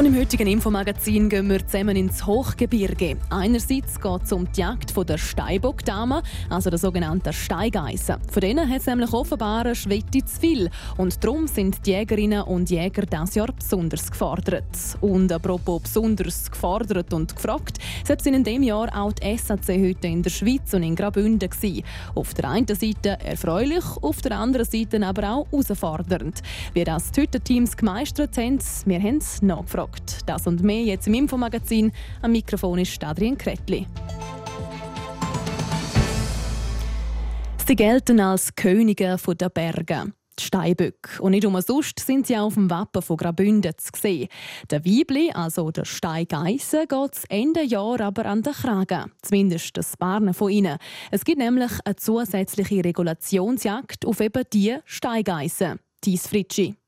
Und im heutigen Infomagazin gehen wir zusammen ins Hochgebirge. Einerseits geht es um die Jagd der Steinbockdame, also der sogenannten Steigeissen. Von denen hat es nämlich offenbar eine Schwette zu viel. Und darum sind die Jägerinnen und Jäger dieses Jahr besonders gefordert. Und apropos besonders gefordert und gefragt, selbst in diesem Jahr auch die SAC heute in der Schweiz und in Graubünden. Auf der einen Seite erfreulich, auf der anderen Seite aber auch herausfordernd. Wie das die Teams gemeistert haben, wir haben es nachgefragt gefragt. Das und mehr jetzt im Infomagazin. Am Mikrofon ist Adrian Kretli. Sie gelten als Könige der Berge. Die Steinböcke. Und nicht umsonst sind sie auch auf dem Wappen von Graubünden zu sehen. Der Weibli, also der Steingeissen, geht Ende Jahr aber an den Kragen. Zumindest das Barnen von ihnen. Es gibt nämlich eine zusätzliche Regulationsjagd auf eben diese Steingeissen. Dies Fritschi.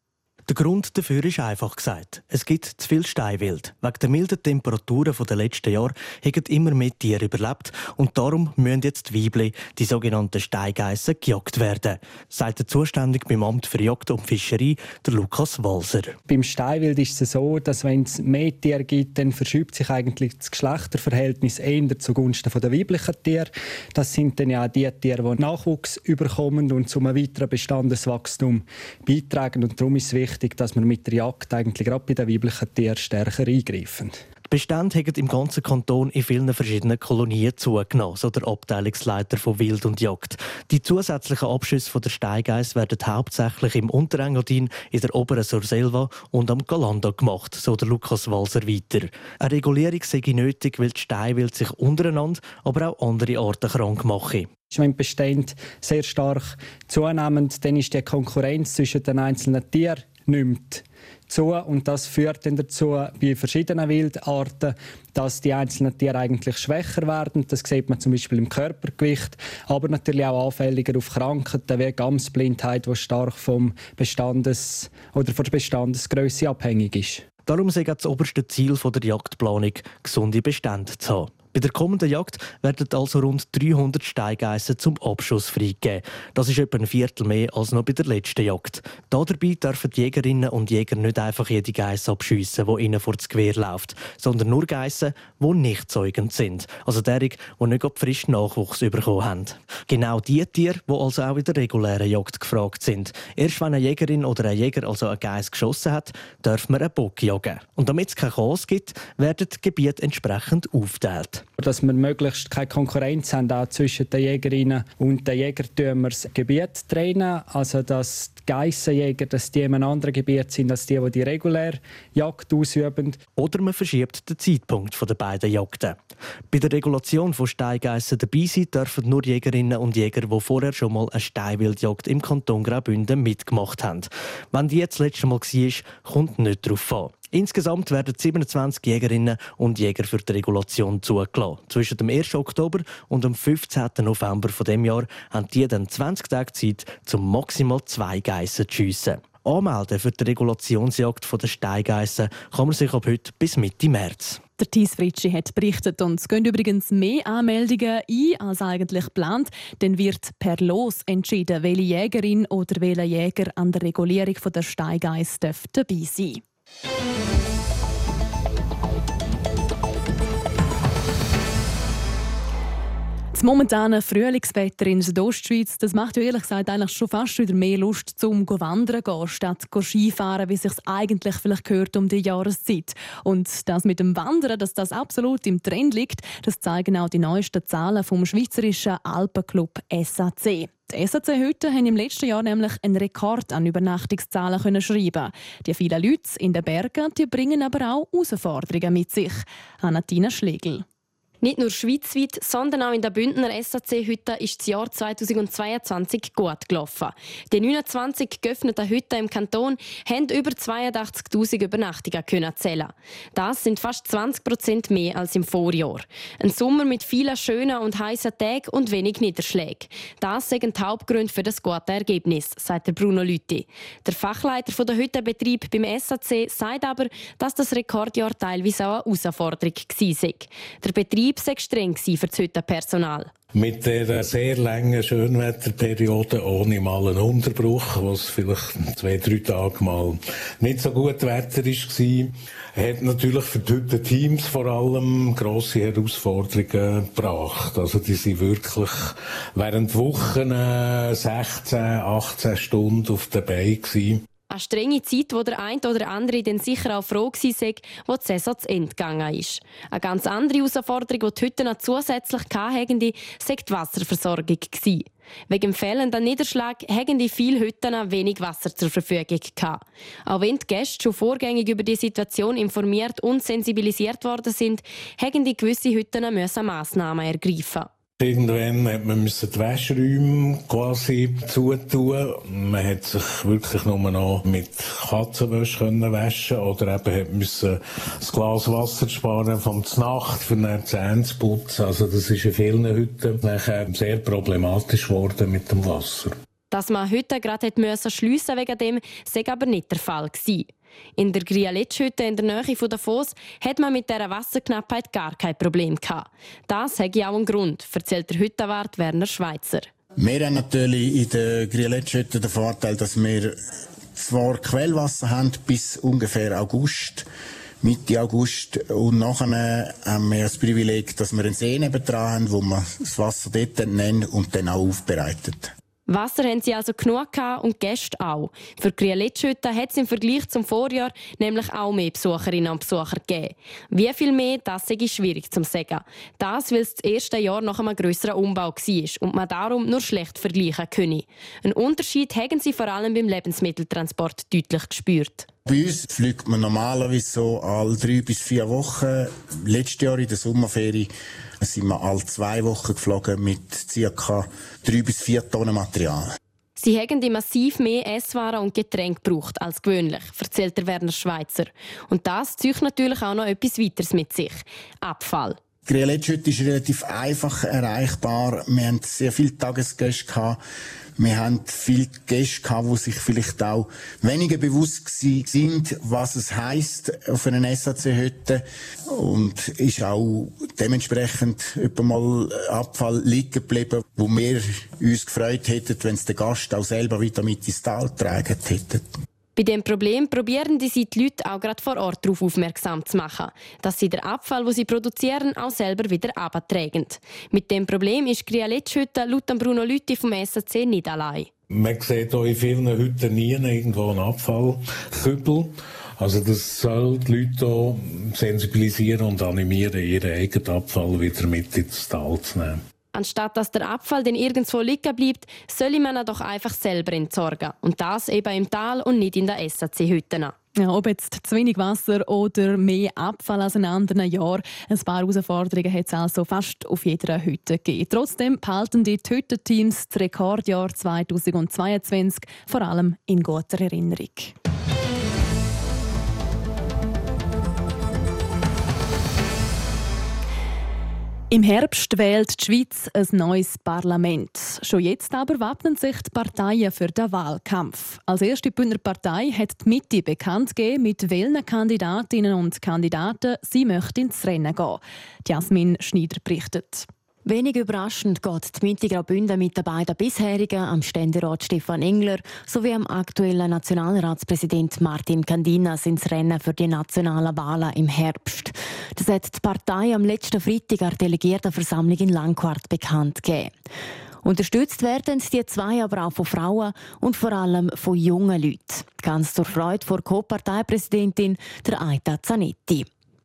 Der Grund dafür ist einfach gesagt. Es gibt zu viel Steinwild. Wegen der milden Temperaturen der letzten Jahre haben immer mehr Tiere überlebt und darum müssen jetzt die Weibli, die sogenannten Steingeissen, gejagt werden, sagt der Zuständige beim Amt für Jagd und Fischerei, der Lukas Walser. Beim Steinwild ist es so, dass wenn es mehr Tiere gibt, dann verschiebt sich eigentlich das Geschlechterverhältnis eher zugunsten der weiblichen Tiere. Das sind dann ja die Tiere, die Nachwuchs überkommen und zum weiteren Bestandeswachstum beitragen und darum ist es wichtig, wichtig, dass wir mit der Jagd eigentlich gerade bei den weiblichen Tieren stärker eingreifen. Die Bestände haben im ganzen Kanton in vielen verschiedenen Kolonien zugenommen, so der Abteilungsleiter von Wild und Jagd. Die zusätzlichen Abschüsse der Steigeiss werden hauptsächlich im Unterengadin, in der oberen Surselva und am Galanda gemacht, so der Lukas Walser weiter. Eine Regulierung sei nötig, weil die Steinwild sich untereinander, aber auch andere Arten krank machen. Wenn Bestände sehr stark zunehmen, dann ist die Konkurrenz zwischen den einzelnen Tieren nimmt zu und das führt dann dazu bei verschiedenen Wildarten, dass die einzelnen Tiere eigentlich schwächer werden. Das sieht man zum Beispiel im Körpergewicht, aber natürlich auch anfälliger auf Krankheiten wie Gamsblindheit, die stark vom Bestandes oder von der Bestandesgröße abhängig ist. Darum sei das oberste Ziel der Jagdplanung, gesunde Bestände zu haben. Bei der kommenden Jagd werden also rund 300 Steigeissen zum Abschuss freigegeben. Das ist etwa ein Viertel mehr als noch bei der letzten Jagd. Dabei dürfen die Jägerinnen und Jäger nicht einfach jede Geiss abschiessen, die ihnen vor das Gewehr läuft, sondern nur Geissen, die nicht zeugend sind. Also derige, die nicht frisch Nachwuchs bekommen haben. Genau die Tiere, die also auch in der regulären Jagd gefragt sind. Erst wenn eine Jägerin oder ein Jäger also eine Geiss geschossen hat, darf man einen Bock jagen. Und damit es kein Chaos gibt, werden die Gebiete entsprechend aufgeteilt. Dass wir möglichst keine Konkurrenz haben auch zwischen den Jägerinnen und den Jägern, tun wir das Gebiet trennen. Also, dass die Geissenjäger dass die in einem anderen Gebiet sind als die, die die regulär Jagd ausüben. Oder man verschiebt den Zeitpunkt der beiden Jagden. Bei der Regulation von Steingeissen dabei sein dürfen nur Jägerinnen und Jäger, die vorher schon mal eine Steinwildjagd im Kanton Graubünden mitgemacht haben. Wenn die jetzt das letzte Mal war, kommt nicht darauf an. Insgesamt werden 27 Jägerinnen und Jäger für die Regulation zugelassen. Zwischen dem 1. Oktober und dem 15. November von dem Jahr haben die dann 20 Tage Zeit, zum maximal zwei Geissen zu schiessen. Anmelden für die Regulationsjagd der Steingeissen kann man sich ab heute bis Mitte März. Der Thies Fritschi hat berichtet und es gehen übrigens mehr Anmeldungen ein als eigentlich geplant. Dann wird per Los entschieden, welche Jägerin oder welcher Jäger an der Regulierung der Steigeiss dabei sein das momentane Frühlingswetter in der Ostschweiz, das macht ja ehrlich gesagt eigentlich schon fast wieder mehr Lust zum Wandern gehen, statt Skifahren, wie sich eigentlich vielleicht gehört um die Jahreszeit. Und das mit dem Wandern, dass das absolut im Trend liegt, das zeigen auch die neuesten Zahlen vom Schweizerischen Alpenclub SAC. Die SAC-Hütten haben im letzten Jahr nämlich einen Rekord an Übernachtungszahlen können schreiben. Die vielen Leute in den Bergen die bringen aber auch Herausforderungen mit sich. Anatina Schlegel. Nicht nur schweizweit, sondern auch in der Bündner SAC-Hütte ist das Jahr 2022 gut gelaufen. Die 29 geöffneten Hütten im Kanton haben über 82.000 Übernachtungen können zählen. Das sind fast 20 Prozent mehr als im Vorjahr. Ein Sommer mit vielen schönen und heißen Tagen und wenig Niederschlägen. Das sind die Hauptgründe für das gute Ergebnis, sagt Bruno Lütti. Der Fachleiter der Hüttenbetrieb beim SAC sagt aber, dass das Rekordjahr teilweise auch eine Herausforderung war. Der Betrieb sei streng für das Hüttenpersonal. Mit der sehr langen Schönwetterperiode ohne mal einen Unterbruch, was vielleicht zwei, drei Tage mal nicht so gut Wetter war, hat natürlich für die Teams vor allem grosse Herausforderungen gebracht. Also die sind wirklich während Wochen 16, 18 Stunden auf der Beine. Eine strenge Zeit, wo der eine oder andere dann sicher auch froh war, wo die Saison zu Ende gegangen ist. Eine ganz andere Herausforderung, die die Hütten noch zusätzlich hatten, war die Wasserversorgung. Wegen dem fehlenden Niederschlag hatten die viele Hütten wenig Wasser zur Verfügung gehabt. Auch wenn die Gäste schon vorgängig über die Situation informiert und sensibilisiert worden sind, hatten die gewisse Hütten Massnahmen ergreifen. Irgendwann hat man die Wäscheräume quasi zutun. Man hat sich wirklich nur noch mit Katzenwäsche können waschen oder eben hat müssen das Glas Wasser sparen vom Nacht für zu putzen. Also das ist in vielen Hütten sehr problematisch geworden mit dem Wasser. Dass man heute gerade hätte schliessen wegen dem, sei aber nicht der Fall gewesen. In der Grialetschhütte in der Nähe von Davos hat man mit dieser Wasserknappheit gar kein Problem gehabt. Das hat auch einen Grund, erzählt der Hüttenwart Werner Schweitzer. Wir haben natürlich in der Grialetschhütte den Vorteil, dass wir zwar Quellwasser haben bis ungefähr August, Mitte August. Und nachher haben wir das Privileg, dass wir einen See dran haben, wo man das Wasser dort entnehmen und dann auch aufbereitet. Wasser haben sie also genug und Gäste auch. Für die Grialetschhütte hat es im Vergleich zum Vorjahr nämlich auch mehr Besucherinnen und Besucher gegeben. Wie viel mehr, das ist schwierig zu sagen. Das, weil es das erste Jahr nach einem grösseren Umbau war und man darum nur schlecht vergleichen könne. Ein Unterschied haben sie vor allem beim Lebensmitteltransport deutlich gespürt. Bei uns fliegt man normalerweise so alle drei bis vier Wochen. Letztes Jahr in der Sommerferie sind wir alle zwei Wochen geflogen mit ca. drei bis vier Tonnen Material. Sie haben die massiv mehr Esswaren und Getränke gebraucht als gewöhnlich, erzählt der Werner Schweizer. Und das zieht natürlich auch noch etwas weiteres mit sich. Abfall. Grillage ist relativ einfach erreichbar. Wir hatten sehr viele Tagesgäste. Wir haben viele Gäste gehabt, die sich vielleicht auch weniger bewusst sind, was es heisst auf einer SAC-Hütte. Und ist auch dementsprechend etwa mal Abfall liegen geblieben, wo wir uns gefreut hätten, wenn es der Gast auch selber wieder mit ins Tal getragen hätte. Bei dem Problem probieren die, die Leute auch gerade vor Ort darauf aufmerksam zu machen, dass sie den Abfall, den sie produzieren, auch selber wieder abtragen. Mit dem Problem ist Grialetschhütte laut Bruno Lütti vom SAC nicht allein. Man sieht auch in vielen Hütten nie irgendwo einen Abfallkübel. Also das soll die Leute auch sensibilisieren und animieren, ihren eigenen Abfall wieder mit ins Tal zu nehmen. Anstatt dass der Abfall dann irgendwo liegen bleibt, soll man ihn doch einfach selber entsorgen. Und das eben im Tal und nicht in der SAC-Hütte. Ja, ob jetzt zu wenig Wasser oder mehr Abfall als in anderen Jahren, ein paar Herausforderungen hat es also fast auf jeder Hütte gegeben. Trotzdem behalten die Hüttenteams das Rekordjahr 2022 vor allem in guter Erinnerung. Im Herbst wählt die Schweiz ein neues Parlament. Schon jetzt aber wappnen sich die Parteien für den Wahlkampf. Als erste Bündner Partei hat die Mitte bekannt gegeben, mit welchen Kandidatinnen und Kandidaten sie möchten ins Rennen gehen. Jasmin Schneider berichtet. Wenig überraschend geht die Mitte mit den beiden bisherigen, am Ständerat Stefan Engler sowie am aktuellen Nationalratspräsident Martin Candinas ins Rennen für die nationalen Wahlen im Herbst. Das hat die Partei am letzten Freitag an der Delegiertenversammlung in Langquart bekannt gegeben. Unterstützt werden die zwei aber auch von Frauen und vor allem von jungen Leuten. Ganz zur Freude vor Co-Parteipräsidentin der Aita Zanetti.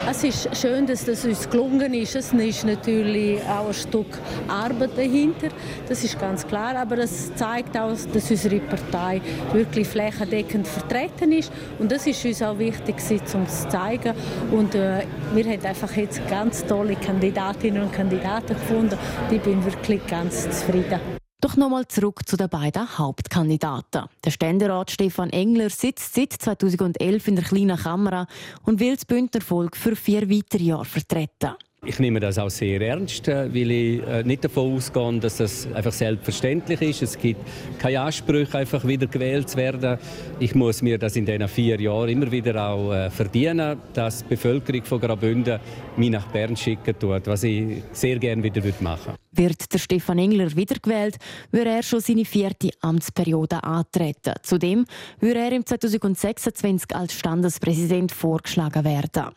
Es ist schön, dass das uns gelungen ist. Es ist natürlich auch ein Stück Arbeit dahinter, das ist ganz klar, aber es zeigt auch, dass unsere Partei wirklich flächendeckend vertreten ist und das ist uns auch wichtig, um zu zeigen. Und äh, wir haben einfach jetzt ganz tolle Kandidatinnen und Kandidaten gefunden. Ich bin wirklich ganz zufrieden. Doch nochmal zurück zu den beiden Hauptkandidaten. Der Ständerat Stefan Engler sitzt seit 2011 in der kleinen Kamera und will das Bündner Volk für vier weitere Jahre vertreten. Ich nehme das auch sehr ernst, äh, weil ich äh, nicht davon ausgehe, dass das einfach selbstverständlich ist. Es gibt keine Ansprüche, einfach wieder gewählt zu werden. Ich muss mir das in diesen vier Jahren immer wieder auch äh, verdienen, dass die Bevölkerung von Graubünden mich nach Bern schicken tut, was ich sehr gerne wieder machen würde. Wird der Stefan Engler wiedergewählt, würde er schon seine vierte Amtsperiode antreten. Zudem würde er im 2026 als Standespräsident vorgeschlagen werden.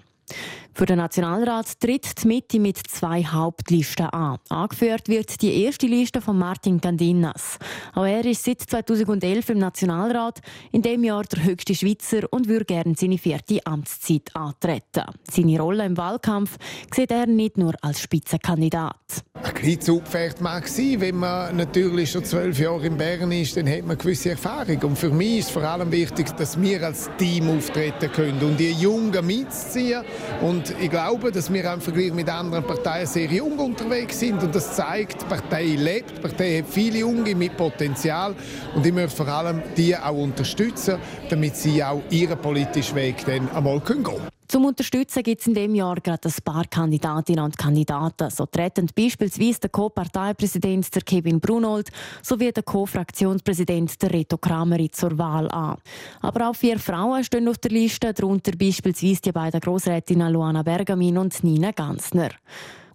Für den Nationalrat tritt die Mitte mit zwei Hauptlisten an. Angeführt wird die erste Liste von Martin Candinas. Auch er ist seit 2011 im Nationalrat, in dem Jahr der höchste Schweizer und würde gerne seine vierte Amtszeit antreten. Seine Rolle im Wahlkampf sieht er nicht nur als Spitzenkandidat. Ein bisschen zugpferd mag sein, wenn man natürlich schon zwölf Jahre in Bern ist, dann hat man gewisse Erfahrung. Und für mich ist vor allem wichtig, dass wir als Team auftreten können und die Jungen mitziehen und ich glaube, dass wir im Vergleich mit anderen Parteien sehr jung unterwegs sind. Und das zeigt, die Partei lebt, die Partei hat viele Junge mit Potenzial. Und ich möchte vor allem die auch unterstützen, damit sie auch ihren politischen Weg dann einmal gehen können. Zum Unterstützen gibt es in dem Jahr gerade ein paar Kandidatinnen und Kandidaten. So treten beispielsweise der Co-Parteipräsident Kevin Brunold sowie der Co-Fraktionspräsident Reto Krameri zur Wahl an. Aber auch vier Frauen stehen auf der Liste, darunter beispielsweise die beiden Grossrätinnen Luana Bergamin und Nina Gansner.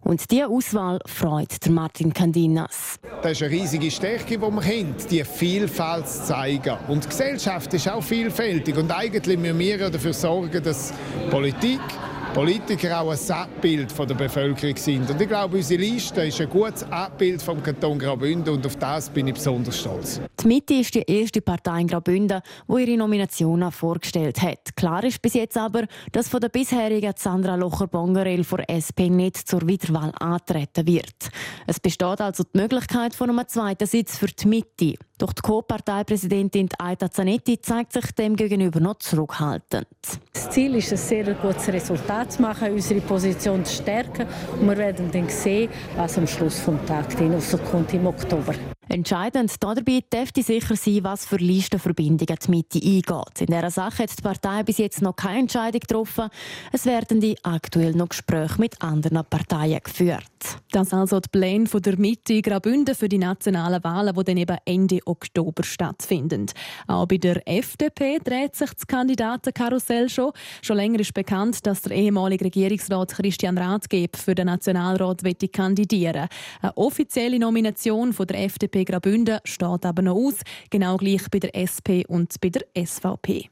Und diese Auswahl freut Martin Candinas. Das ist eine riesige Stärke, die wir haben, die Vielfalt zu zeigen. Und die Gesellschaft ist auch vielfältig. Und eigentlich müssen wir dafür sorgen, dass Politik, Politiker auch ein Abbild von der Bevölkerung sind. Und ich glaube, unsere Liste ist ein gutes Abbild vom Kanton Graubünden und auf das bin ich besonders stolz. Die Mitte ist die erste Partei in Graubünden, die ihre Nominationen vorgestellt hat. Klar ist bis jetzt aber, dass von der bisherigen Sandra Locher-Bongerel von SP nicht zur Wiederwahl antreten wird. Es besteht also die Möglichkeit von einem zweiten Sitz für die Mitte. Doch die Co-Parteipräsidentin Aida Zanetti zeigt sich dem gegenüber noch zurückhaltend. Das Ziel ist, ein sehr gutes Resultat zu machen, unsere Position zu stärken. Und wir werden dann sehen, was am Schluss des Tages rauskommt im Oktober. Entscheidend dabei dürfte sicher sein, was für Listenverbindungen die Mitte eingeht. In dieser Sache hat die Partei bis jetzt noch keine Entscheidung getroffen. Es werden die aktuell noch Gespräche mit anderen Parteien geführt. Das also die Pläne der Mitte Graubünden für die nationalen Wahlen, die dann eben Ende Oktober stattfinden. Auch bei der FDP dreht sich das Kandidatenkarussell schon. Schon länger ist bekannt, dass der ehemalige Regierungsrat Christian Rathgeb für den Nationalrat kandidieren Eine offizielle Nomination von der FDP FDP Graubünden steht aber noch aus, genau gleich bei der SP und bei der SVP.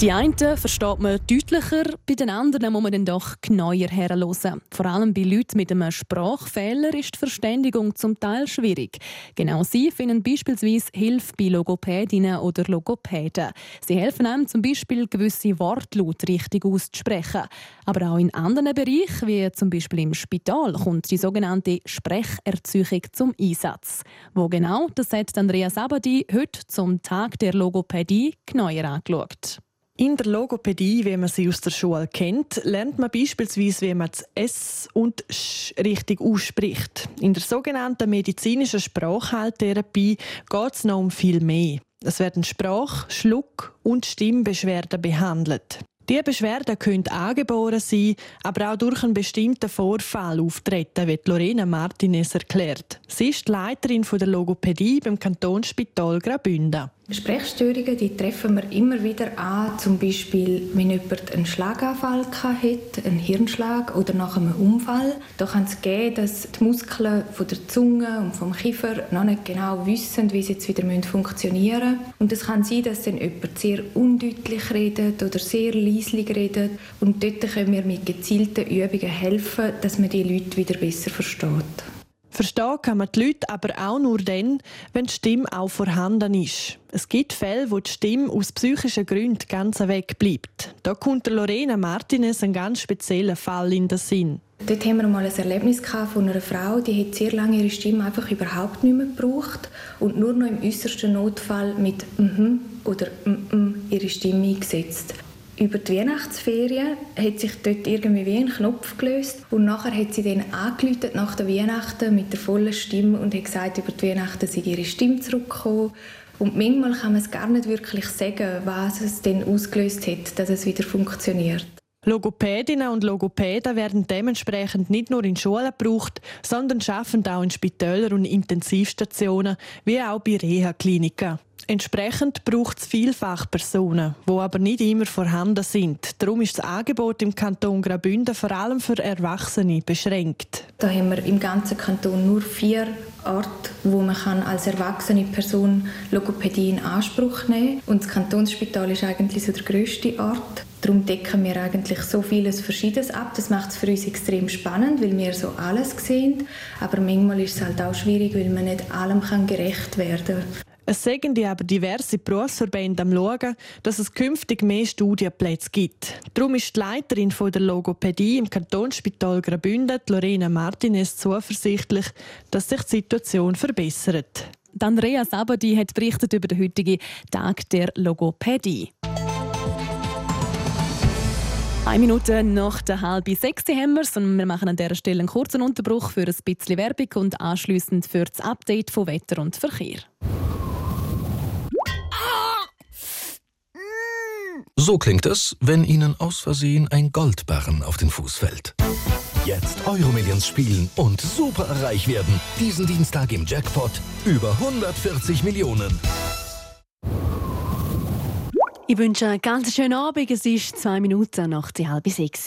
Die einen versteht man deutlicher, bei den anderen muss man dann doch genauer herhören. Vor allem bei Leuten mit einem Sprachfehler ist die Verständigung zum Teil schwierig. Genau sie finden beispielsweise Hilfe bei Logopädinnen oder Logopäden. Sie helfen einem zum Beispiel, gewisse Wortlaute richtig auszusprechen. Aber auch in anderen Bereichen, wie zum Beispiel im Spital, kommt die sogenannte Sprecherziehung zum Einsatz. Wo genau, das hat Andreas Abadi heute zum Tag der Logopädie genauer angeschaut. In der Logopädie, wie man sie aus der Schule kennt, lernt man beispielsweise, wie man das S und Sch richtig ausspricht. In der sogenannten medizinischen Sprachheiltherapie geht es noch um viel mehr. Es werden Sprach-, Schluck- und Stimmbeschwerden behandelt. Diese Beschwerden können angeboren sein, aber auch durch einen bestimmten Vorfall auftreten, wie Lorena Martinez erklärt. Sie ist die Leiterin der Logopädie beim Kantonsspital Graubünden. Sprechstörungen die treffen wir immer wieder an, zum Beispiel, wenn jemand einen Schlaganfall hat, einen Hirnschlag oder nach einem Unfall. Da kann es gehen, dass die Muskeln von der Zunge und vom Kiefer noch nicht genau wissen, wie sie jetzt wieder funktionieren müssen. Und es kann sein, dass dann jemand sehr undeutlich redet oder sehr leislich redet. Und dort können wir mit gezielten Übungen helfen, dass man die Leute wieder besser versteht. Verstehen kann man die Leute aber auch nur dann, wenn die Stimme auch vorhanden ist. Es gibt Fälle, wo die Stimme aus psychischen Gründen ganz weg bleibt. Da kommt Lorena Martinez ein ganz spezieller Fall in den Sinn. Dort haben wir mal ein Erlebnis von einer Frau, die hat sehr lange ihre Stimme einfach überhaupt nicht mehr gebraucht und nur noch im äußersten Notfall mit mhm oder mhm ihre Stimme eingesetzt über die Weihnachtsferien hat sich dort irgendwie wie ein Knopf gelöst und nachher hat sie dann angeläutet nach der Weihnachten mit der vollen Stimme und hat gesagt, über die Weihnachten sei ihre Stimme zurückgekommen. Und manchmal kann man es gar nicht wirklich sagen, was es denn ausgelöst hat, dass es wieder funktioniert. Logopädinnen und Logopäden werden dementsprechend nicht nur in Schulen gebraucht, sondern schaffen auch in Spitälern und Intensivstationen, wie auch bei Reha-Kliniken. Entsprechend braucht es vielfach Personen, die aber nicht immer vorhanden sind. Darum ist das Angebot im Kanton Graubünden vor allem für Erwachsene beschränkt. Da haben wir im ganzen Kanton nur vier Orte, wo man als erwachsene Person Logopädie in Anspruch nehmen kann. Und das Kantonsspital ist eigentlich so der grösste Ort. Darum decken wir eigentlich so vieles Verschiedenes ab. Das macht es für uns extrem spannend, weil wir so alles sehen. Aber manchmal ist es halt auch schwierig, weil man nicht allem gerecht werden kann. Es sagen die aber diverse Berufsverbände am Schauen, dass es künftig mehr Studienplätze gibt. Darum ist die Leiterin der Logopädie im Kantonsspital Graubünden, Lorena Martinez, zuversichtlich, dass sich die Situation verbessert. Andrea Sabadi hat berichtet über den heutigen Tag der Logopädie. Eine Minute nach der halben sechs haben wir und wir machen an dieser Stelle einen kurzen Unterbruch für ein bisschen Werbung und anschließend für das Update von Wetter und Verkehr. So klingt es, wenn Ihnen aus Versehen ein Goldbarren auf den Fuß fällt. Jetzt Euromillions spielen und super reich werden. Diesen Dienstag im Jackpot über 140 Millionen. Ich wünsche einen ganz schönen Abend. Es ist zwei Minuten nach halb sechs.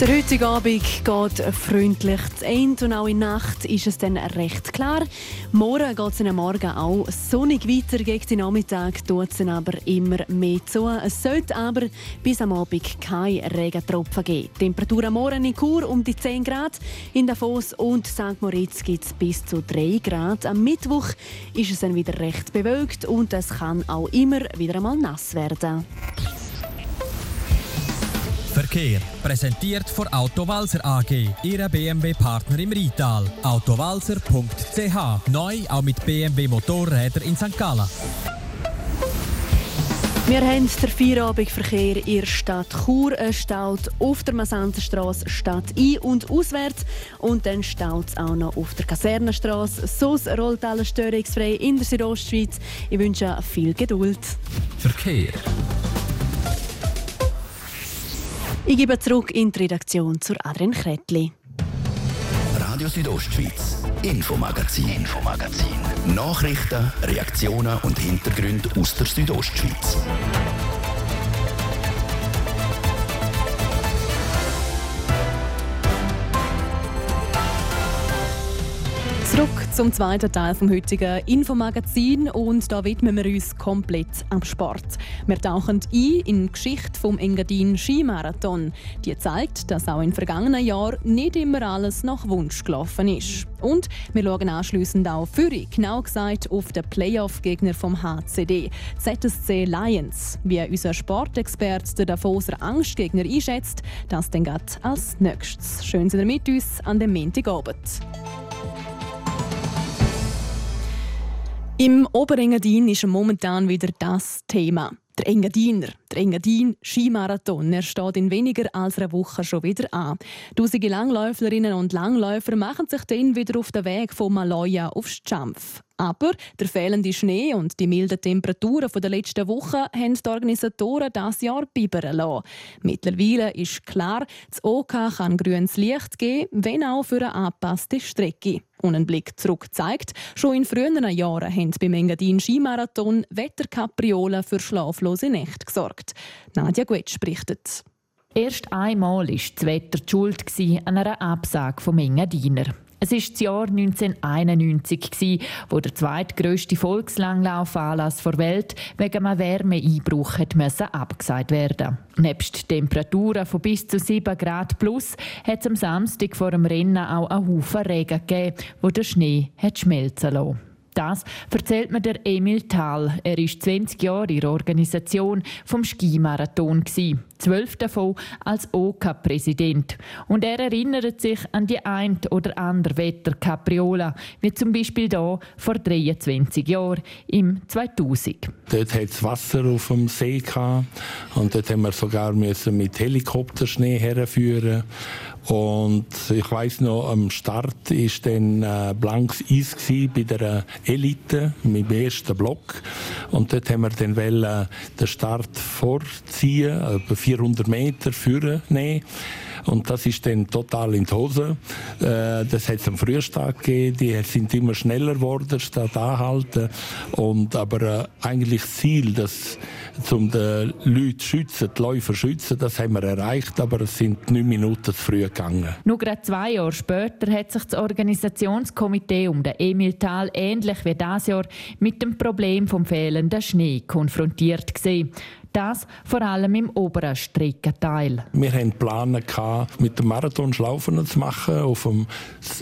Der heutige Abend geht freundlich zu Ende und auch in der Nacht ist es dann recht klar. Morgen geht es am Morgen auch sonnig weiter. Gegen den Nachmittag tut es aber immer mehr zu. Es sollte aber bis am Abend keine Regentropfen geben. Die Temperatur am Morgen in Chur um die 10 Grad. In Davos und St. Moritz gibt es bis zu 3 Grad. Am Mittwoch ist es dann wieder recht bewölkt und es kann auch immer wieder einmal nass werden. Verkehr. Präsentiert von Autowalzer AG, Ihrer BMW-Partner im Rital. Autowalzer.ch. Neu auch mit BMW Motorräder in St. Gallen. Wir haben den Feierabendverkehr in der Stadt Chur. Es staut auf der Massenterstraße Stadt ein- und auswärts. Und dann staut es auch noch auf der Kasernenstraße. So rollt alles störungsfrei in der Südostschweiz. Ich wünsche viel Geduld. Verkehr. Ich gebe zurück in die Redaktion zur Adrian Kretli. Radio Südostschweiz, Infomagazin, Infomagazin. Nachrichten, Reaktionen und Hintergründe aus der Südostschweiz. Zum zweiten Teil vom heutigen Infomagazin und da widmen wir uns komplett am Sport. Wir tauchen ein in die Geschichte vom Engadin Skimarathon. Die zeigt, dass auch im vergangenen Jahr nicht immer alles nach Wunsch gelaufen ist. Und wir schauen anschliessend auch für, genau gesagt auf den Playoff-Gegner vom HCD, ZSC Lions. Wie unser Sportexperte der Davoser Angstgegner einschätzt, das dann als nächstes. Schön sind ihr mit uns an dem Montagabend. Im Oberengadin ist momentan wieder das Thema. Der Engadiner, der Engadin Skimarathon, er steht in weniger als einer Woche schon wieder an. Tausende Langläuferinnen und Langläufer machen sich dann wieder auf den Weg von Maloja aufs Schampf. Aber der fehlende Schnee und die milden Temperaturen der letzten Woche haben die Organisatoren das Jahr bibern lassen. Mittlerweile ist klar, das OK kann grünes Licht geben, wenn auch für eine angepasste Strecke. Und ein Blick zurück zeigt, schon in früheren Jahren haben beim Engadin Skimarathon Wetterkapriolen für schlaflose Nächte gesorgt. Nadja Guetsch berichtet. Erst einmal war das Wetter die Schuld an einer Absage vom Engadiner. Es war das Jahr 1991, wo der zweitgrößte Volkslanglauf-Anlass der Welt wegen einem Wärmeeinbruch abgesagt werden Nebst Temperaturen von bis zu 7 Grad plus hat es am Samstag vor dem Rennen auch einen Haufen Regen gegeben, wo der Schnee hat schmelzen lassen. Das erzählt mir der Emil Thal. Er ist 20 Jahre in der Organisation vom Skimarathon zwölf davon als OK-Präsident. OK Und er erinnert sich an die ein oder andere Wetterkapriola, wie zum Beispiel hier vor 23 Jahren, im 2000. Dort hat es Wasser auf dem See und dort haben wir sogar müssen mit Helikopterschnee herführen und ich weiß noch, am Start ist dann äh, blankes Eis bei der Elite, im ersten Block. Und dort haben wir dann wollen, den Start vorziehen, 400 Meter führen nehmen. Und das ist dann total in die Hose. Äh, das hat es am Frühstag gegeben. Die sind immer schneller geworden, statt anhalten. Und, aber äh, eigentlich das Ziel, dass, um die Leute zu schützen, die Läufer schützen, das haben wir erreicht. Aber es sind neun Minuten zu früh gegangen. Nur gerade zwei Jahre später hat sich das Organisationskomitee um den Emil Thal ähnlich wie das Jahr mit dem Problem vom fehlenden Schnee konfrontiert gesehen. Das vor allem im oberen Streckenteil. Wir hatten Pläne, mit dem Marathon Schlaufen zu machen auf dem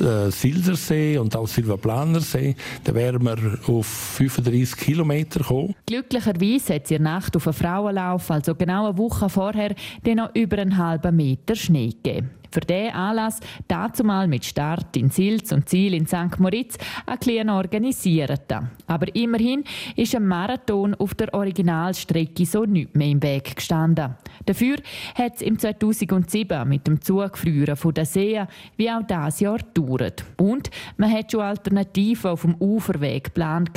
äh, Silsersee und auch Silvaplanersee. Da wären wir auf 35 Kilometer gekommen. Glücklicherweise hat es in der Nacht auf einen Frauenlauf, also genau eine Woche vorher, den noch über einen halben Meter Schnee gegeben für diesen Anlass dazumal mit Start in Silz und Ziel in St. Moritz ein klein organisierter. Aber immerhin ist ein Marathon auf der Originalstrecke so nicht mehr im Weg gestanden. Dafür hat es im 2007 mit dem Zugfrieren von der See wie auch das Jahr gedauert. Und man hat schon Alternativen auf dem Uferweg geplant,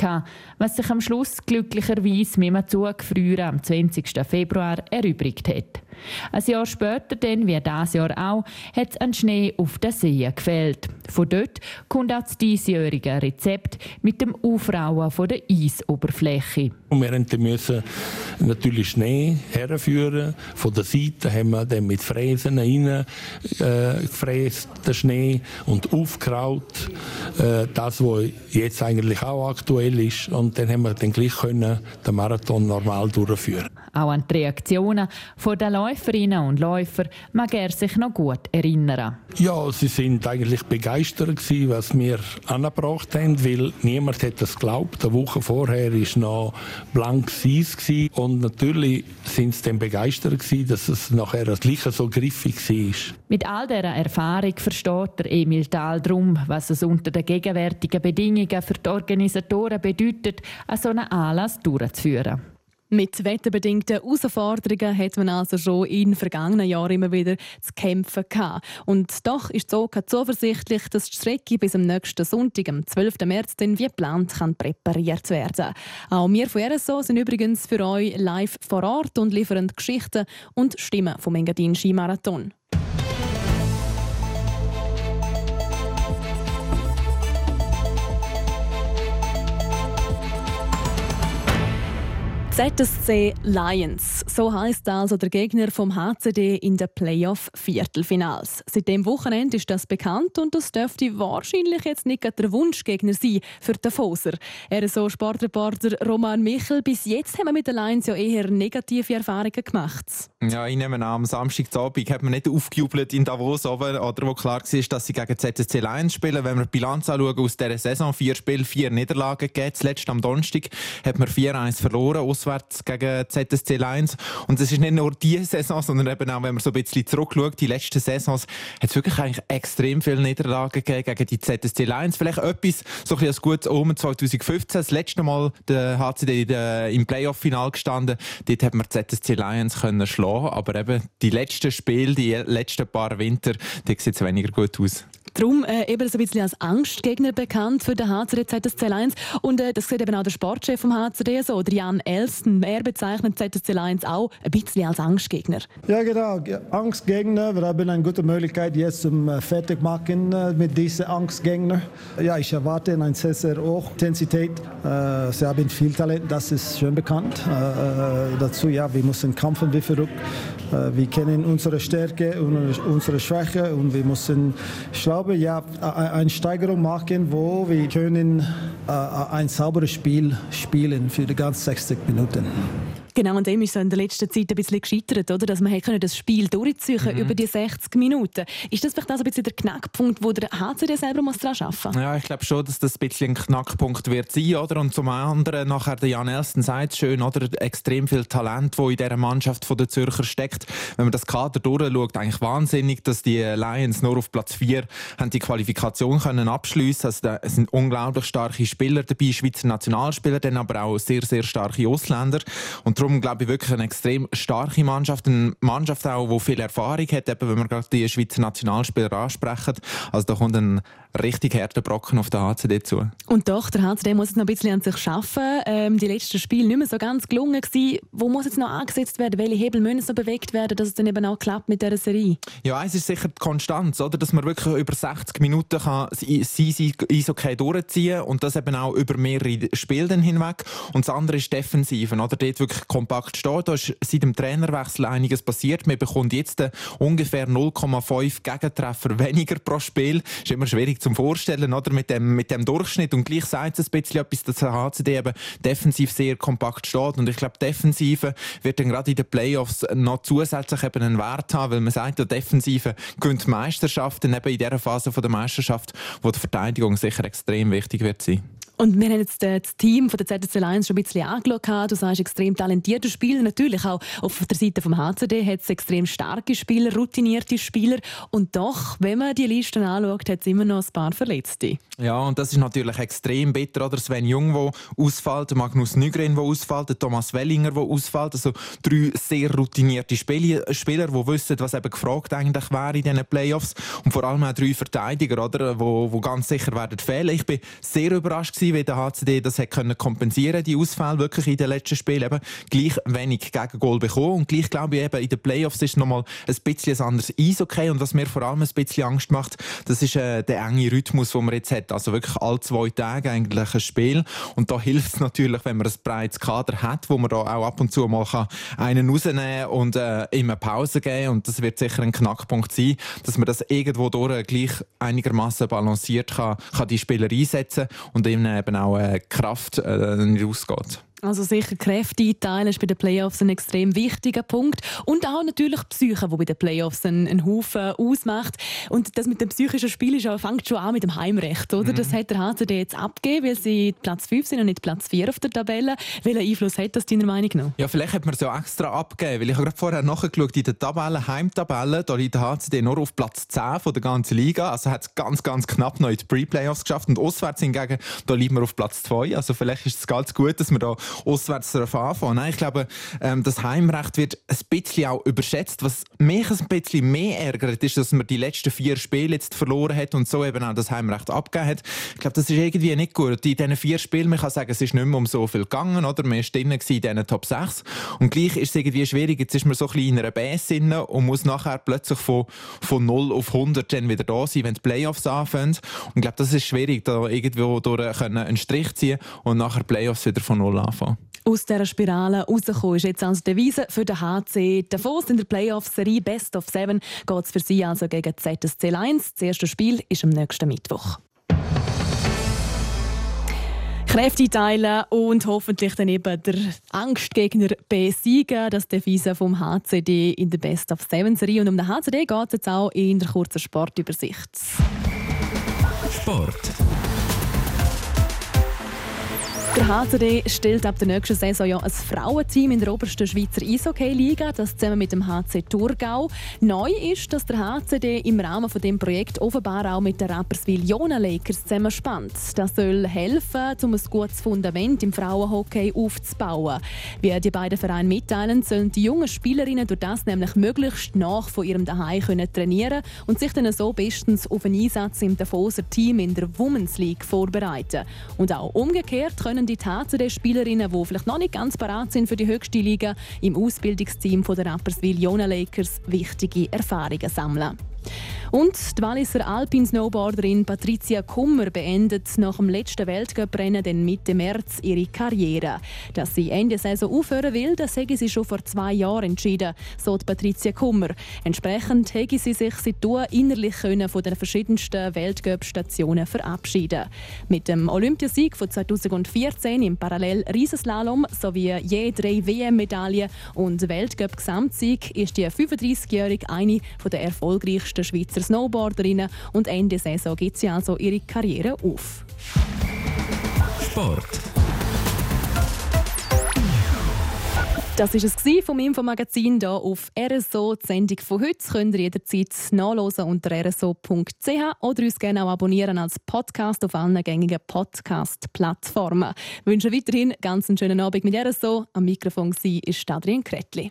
was sich am Schluss glücklicherweise mit dem Zugfrieren am 20. Februar erübrigt hat. Ein Jahr später, dann, wie das Jahr auch, hat es an Schnee auf den See gefällt. Von dort kommt auch das diesjährige Rezept mit dem Aufrauen von der Eisoberfläche. Und wir mussten natürlich Schnee herführen. Von der Seite haben wir dann mit Fräsen rein äh, gefräst, den Schnee, und aufgekraut. Äh, das, was jetzt eigentlich auch aktuell ist. Und dann haben wir dann gleich können den Marathon normal durchführen. Auch an die Reaktionen der Läuferinnen und Läufer mag er sich noch gut erinnern. Ja, sie sind eigentlich begeistert gewesen, was wir angebracht haben, weil niemand hat das geglaubt. Eine Woche vorher war noch blank Eis gewesen. und natürlich sind sie dann begeistert gewesen, dass es nachher das Gleiche so griffig war. Mit all dieser Erfahrung versteht der Emil Dahl darum, was es unter den gegenwärtigen Bedingungen für die Organisatoren bedeutet, an so einen Anlass durchzuführen. Mit wetterbedingten Herausforderungen hat man also schon in vergangenen Jahren immer wieder zu kämpfen gehabt. Und doch ist Zoka zuversichtlich, dass die Strecke bis am nächsten Sonntag, am 12. März, dann wie geplant kann präpariert werden. Auch wir von RSO sind übrigens für euch live vor Ort und liefern Geschichten und Stimmen vom Engadin Skimarathon. ZSC Lions, so heißt also der Gegner vom HCD in den Playoff-Viertelfinals. Seit dem Wochenende ist das bekannt und das dürfte wahrscheinlich jetzt nicht der Wunschgegner sein für den Foser. Er so Sportreporter Roman Michel. Bis jetzt haben wir mit den Lions ja eher negative Erfahrungen gemacht. Ja, ich nehme an, am Samstagabend hat man nicht aufgejubelt in Davos, oder, oder wo klar war, dass sie gegen ZSC Lions spielen. Wenn wir die Bilanz anschauen aus dieser Saison, vier Spiele, vier Niederlagen gegeben. Zuletzt am Donnerstag hat man 4-1 verloren auswärts gegen ZSC Lions. Und es ist nicht nur diese Saison, sondern eben auch, wenn man so ein bisschen zurückschaut, die letzten Saisons, hat es wirklich eigentlich extrem viele Niederlagen gegeben gegen die ZSC Lions. Vielleicht etwas, so ein bisschen als gutes Omen 2015, das letzte Mal der HCD im Playoff-Final gestanden. Dort hat man ZSC Lions können schlagen, aber eben die letzten Spiele, die letzten paar Winter, die sieht es weniger gut aus. Darum äh, eben so ein bisschen als Angstgegner bekannt für den HCD ZSC Lions. Und äh, das sieht eben auch der Sportchef vom HCD so, Jan Elston. Er bezeichnet ZSC Lions auch ein bisschen als Angstgegner. Ja, genau. Angstgegner. Wir haben eine gute Möglichkeit jetzt zum äh, fertig machen äh, mit diesen Angstgegner. Ja, ich erwarte eine sehr, sehr hohe Intensität. Äh, sie haben viel Talent, das ist schon bekannt. Äh, äh dazu, ja, wir müssen kämpfen wie verrückt. wir kennen unsere Stärke und unsere Schwäche und wir müssen schlafen glaube, ja, eine Steigerung machen, wo wir können äh, ein sauberes Spiel spielen für die ganzen 60 Minuten. Genau, und dem ist so in der letzten Zeit ein bisschen gescheitert, oder? dass man das Spiel durchziehen mhm. über die 60 Minuten. Ist das vielleicht auch ein bisschen der Knackpunkt, wo der HCD selber muss daran arbeiten muss? Ja, ich glaube schon, dass das ein bisschen ein Knackpunkt wird sein, oder? Und zum anderen, nachher der Jan Elsten sagt es schön, oder? Extrem viel Talent, wo in dieser Mannschaft von der Zürcher steckt. Wenn man das Kader durchschaut, eigentlich wahnsinnig, dass die Lions nur auf Platz 4 haben die Qualifikation können abschliessen. Also da sind unglaublich starke Spieler dabei, Schweizer Nationalspieler, dann aber auch sehr sehr starke Ausländer. Und darum glaube ich wirklich eine extrem starke Mannschaft, eine Mannschaft auch, die viel Erfahrung hat, eben, wenn wir gerade die Schweizer Nationalspieler ansprechen. Also da kommt ein richtig harter Brocken auf den HCD zu. Und doch, der HCD muss jetzt noch ein bisschen an sich arbeiten. Ähm, die letzten Spiele nicht mehr so ganz gelungen gewesen. Wo muss jetzt noch angesetzt werden? Welche Hebel müssen noch bewegt werden, dass es dann eben auch klappt mit dieser Serie? Ja, es ist sicher die Konstanz, oder? dass man wirklich über 60 Minuten kann sein Eishockey durchziehen und das eben auch über mehrere Spiele hinweg. Und das andere ist Defensiven, oder? Dort wirklich kompakt stehen. Da ist seit dem Trainerwechsel einiges passiert. Man bekommt jetzt ungefähr 0,5 Gegentreffer weniger pro Spiel. Ist immer schwierig zum Vorstellen, oder? Mit dem, mit dem Durchschnitt. Und gleich sagt es ein bisschen etwas, dass der HCD eben defensiv sehr kompakt steht. Und ich glaube, Defensive wird dann gerade in den Playoffs noch zusätzlich eben einen Wert haben, weil man sagt, der Defensive gönnt Meisterschaften eben in dieser Phase der Meisterschaft, wo die Verteidigung sicher extrem wichtig wird sein. Und wir haben jetzt das Team von der ZSC Lions schon ein bisschen angeschaut. Du sagst, extrem talentierte Spieler. Natürlich auch auf der Seite vom HCD hat es extrem starke Spieler, routinierte Spieler. Und doch, wenn man die Listen anschaut, hat es immer noch ein paar Verletzte. Ja, und das ist natürlich extrem bitter. Oder Sven Jung, der ausfällt, Magnus Nygren, der ausfällt, Thomas Wellinger, der ausfällt. Also drei sehr routinierte Spieler, die wissen, was eben gefragt eigentlich wäre in diesen Playoffs. Und vor allem auch drei Verteidiger, oder, wo, wo ganz sicher werden fehlen. Ich bin sehr überrascht gewesen, wie der HCD das hat können kompensieren die Ausfälle wirklich in den letzten Spielen. Eben gleich wenig Gegengol bekommen und gleich glaube ich eben in den Playoffs ist nochmal ein bisschen ein anderes Eishockey und was mir vor allem ein bisschen Angst macht, das ist äh, der enge Rhythmus, den man jetzt hat, also wirklich alle zwei Tage eigentlich ein Spiel und da hilft es natürlich, wenn man ein breites Kader hat, wo man da auch ab und zu mal kann einen rausnehmen und äh, immer Pause geben und das wird sicher ein Knackpunkt sein, dass man das irgendwo durch gleich einigermaßen balanciert kann, kann die Spieler einsetzen und eben eben auch äh, Kraft äh, nicht ausgeht. Also sicher Kräfte einteilen ist bei den Playoffs ein extrem wichtiger Punkt. Und auch natürlich die Psyche, die bei den Playoffs einen, einen Haufen ausmacht. Und das mit dem psychischen Spiel ist auch, fängt schon an mit dem Heimrecht. Oder? Mhm. Das hat der HCD jetzt abgegeben, weil sie Platz 5 sind und nicht Platz 4 auf der Tabelle. Welchen Einfluss hat das deiner Meinung nach? Ja, vielleicht hat man es ja extra abgegeben, weil ich habe gerade vorher nachgeschaut, in der Tabelle, Heimtabelle, da liegt der HCD nur auf Platz 10 von der ganzen Liga. Also hat es ganz, ganz knapp noch in die Pre-Playoffs geschafft. Und auswärts hingegen, da liegt man auf Platz 2. Also vielleicht ist es ganz gut, dass man da auswärts anfangen. Nein, ich glaube, ähm, das Heimrecht wird ein bisschen auch überschätzt. Was mich ein bisschen mehr ärgert, ist, dass man die letzten vier Spiele jetzt verloren hat und so eben auch das Heimrecht abgegeben hat. Ich glaube, das ist irgendwie nicht gut. In diesen vier Spielen, man kann sagen, es ist nicht mehr um so viel gegangen, oder? Man drin in diesen Top 6. Und gleich ist es irgendwie schwierig. Jetzt ist man so ein bisschen in einer Base und muss nachher plötzlich von, von 0 auf 100 dann wieder da sein, wenn die Playoffs anfangen. Und ich glaube, das ist schwierig, da irgendwo durch einen Strich ziehen und nachher Playoffs wieder von 0 anfangen aus dieser Spirale rauskommen, ist jetzt also die Devise für den HC Davos in der Playoff-Serie Best of Seven geht es für sie also gegen ZSC Lions. Das erste Spiel ist am nächsten Mittwoch. Kräfte teilen und hoffentlich dann eben der Angstgegner besiegen. Das ist die Devise vom HCD in der Best of Seven Serie. Und um den HCD geht es jetzt auch in der kurzen Sportübersicht. Sport. Der HCD stellt ab der nächsten Saison ja ein Frauenteam in der obersten Schweizer Eishockey-Liga, das zusammen mit dem HC Thurgau. Neu ist, dass der HCD im Rahmen von dem Projekt offenbar auch mit den Rapperswil Jona Lakers zusammenspannt. Das soll helfen, um ein gutes Fundament im Frauenhockey aufzubauen. Wie die beiden Vereine mitteilen, sollen die jungen Spielerinnen durch das nämlich möglichst nach von ihrem Daheim können trainieren und sich dann so bestens auf einen Einsatz im Davoser Team in der Women's League vorbereiten. Und auch umgekehrt können die HCD-Spielerinnen, die vielleicht noch nicht ganz parat sind für die höchste Liga, im Ausbildungsteam der Rapperswil Jona Lakers wichtige Erfahrungen sammeln. Und die Walliser Alpin-Snowboarderin Patricia Kummer beendet nach dem letzten Weltcuprennen den Mitte März ihre Karriere. Dass sie Ende Saison aufhören will, das hätte sie schon vor zwei Jahren entschieden, so Patricia Kummer. Entsprechend hätte sie sich seitdem innerlich können von den verschiedensten Weltcup-Stationen verabschieden Mit dem Olympiasieg von 2014 im Parallel-Riesenslalom sowie je drei WM-Medaillen und Weltcup-Gesamtsieg ist die 35-Jährige eine der erfolgreichsten Schweizer Snowboarderinnen und Ende Saison gibt sie also ihre Karriere auf. Sport. Das war es vom Infomagazin hier auf RSO. Die Sendung von heute könnt ihr jederzeit nachlesen unter rso.ch oder uns gerne auch abonnieren als Podcast auf allen gängigen Podcast-Plattformen. Ich wünsche weiterhin ganz einen schönen Abend mit RSO. Am Mikrofon war Adrian Kretli.